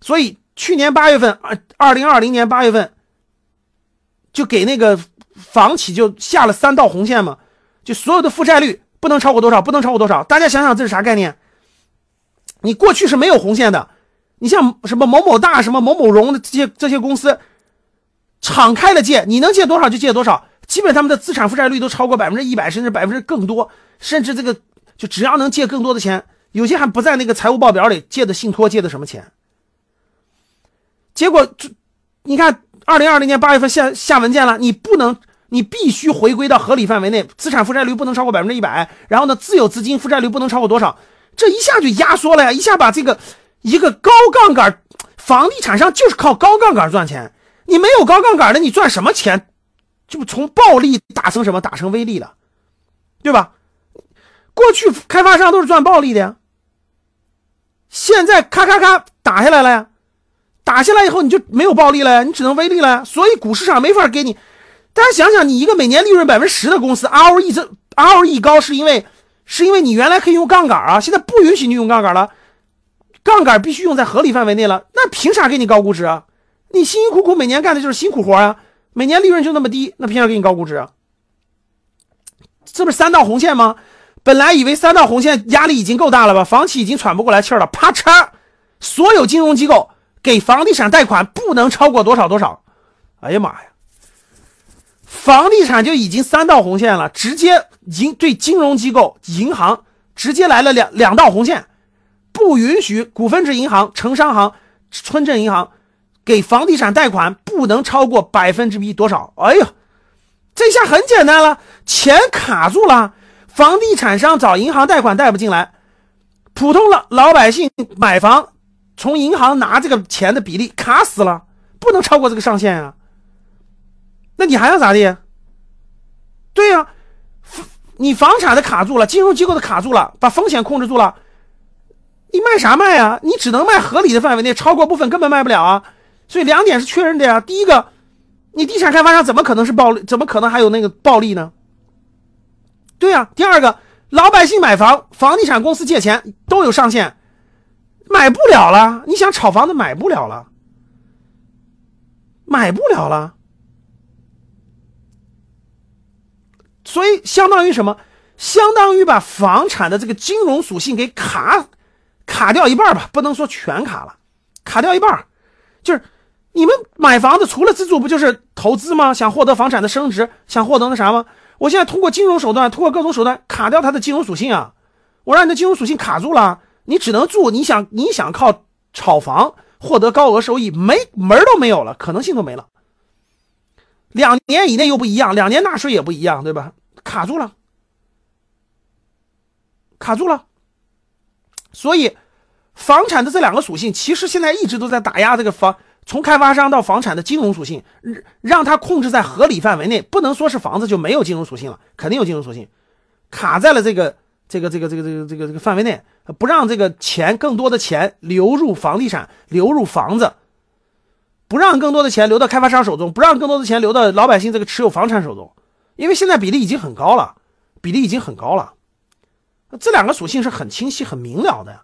所以去年八月份，二二零二零年八月份，就给那个房企就下了三道红线嘛，就所有的负债率不能超过多少，不能超过多少。大家想想这是啥概念？你过去是没有红线的，你像什么某某大、什么某某荣的这些这些公司，敞开了借，你能借多少就借多少，基本他们的资产负债率都超过百分之一百，甚至百分之更多，甚至这个就只要能借更多的钱，有些还不在那个财务报表里借的信托借的什么钱。结果这你看，二零二零年八月份下下文件了，你不能，你必须回归到合理范围内，资产负债率不能超过百分之一百，然后呢，自有资金负债率不能超过多少。这一下就压缩了呀！一下把这个一个高杠杆房地产商就是靠高杠杆赚钱。你没有高杠杆的，你赚什么钱？就从暴利打成什么？打成微利了，对吧？过去开发商都是赚暴利的呀，现在咔咔咔打下来了呀，打下来以后你就没有暴利了呀，你只能微利了呀。所以股市上没法给你。大家想想，你一个每年利润百分之十的公司，ROE 这 ROE 高是因为？是因为你原来可以用杠杆啊，现在不允许你用杠杆了，杠杆必须用在合理范围内了，那凭啥给你高估值啊？你辛辛苦苦每年干的就是辛苦活啊，每年利润就那么低，那凭啥给你高估值啊？这不是三道红线吗？本来以为三道红线压力已经够大了吧，房企已经喘不过来气了，啪嚓，所有金融机构给房地产贷款不能超过多少多少，哎呀妈呀！房地产就已经三道红线了，直接银对金融机构、银行直接来了两两道红线，不允许股份制银行、城商行、村镇银行给房地产贷款不能超过百分之一多少？哎呀，这下很简单了，钱卡住了，房地产商找银行贷款贷不进来，普通老老百姓买房从银行拿这个钱的比例卡死了，不能超过这个上限啊。那你还要咋地？对呀，你房产的卡住了，金融机构的卡住了，把风险控制住了，你卖啥卖啊？你只能卖合理的范围内，超过部分根本卖不了啊。所以两点是确认的呀。第一个，你地产开发商怎么可能是暴利？怎么可能还有那个暴利呢？对呀。第二个，老百姓买房，房地产公司借钱都有上限，买不了了。你想炒房子买不了了，买不了了。所以相当于什么？相当于把房产的这个金融属性给卡卡掉一半吧，不能说全卡了，卡掉一半。就是你们买房子除了自住，不就是投资吗？想获得房产的升值，想获得那啥吗？我现在通过金融手段，通过各种手段卡掉它的金融属性啊！我让你的金融属性卡住了，你只能住。你想你想靠炒房获得高额收益，没门都没有了，可能性都没了。两年以内又不一样，两年纳税也不一样，对吧？卡住了，卡住了。所以，房产的这两个属性，其实现在一直都在打压这个房，从开发商到房产的金融属性，让它控制在合理范围内，不能说是房子就没有金融属性了，肯定有金融属性，卡在了这个这个这个这个这个这个这个范围内，不让这个钱更多的钱流入房地产，流入房子。不让更多的钱流到开发商手中，不让更多的钱流到老百姓这个持有房产手中，因为现在比例已经很高了，比例已经很高了，这两个属性是很清晰、很明了的。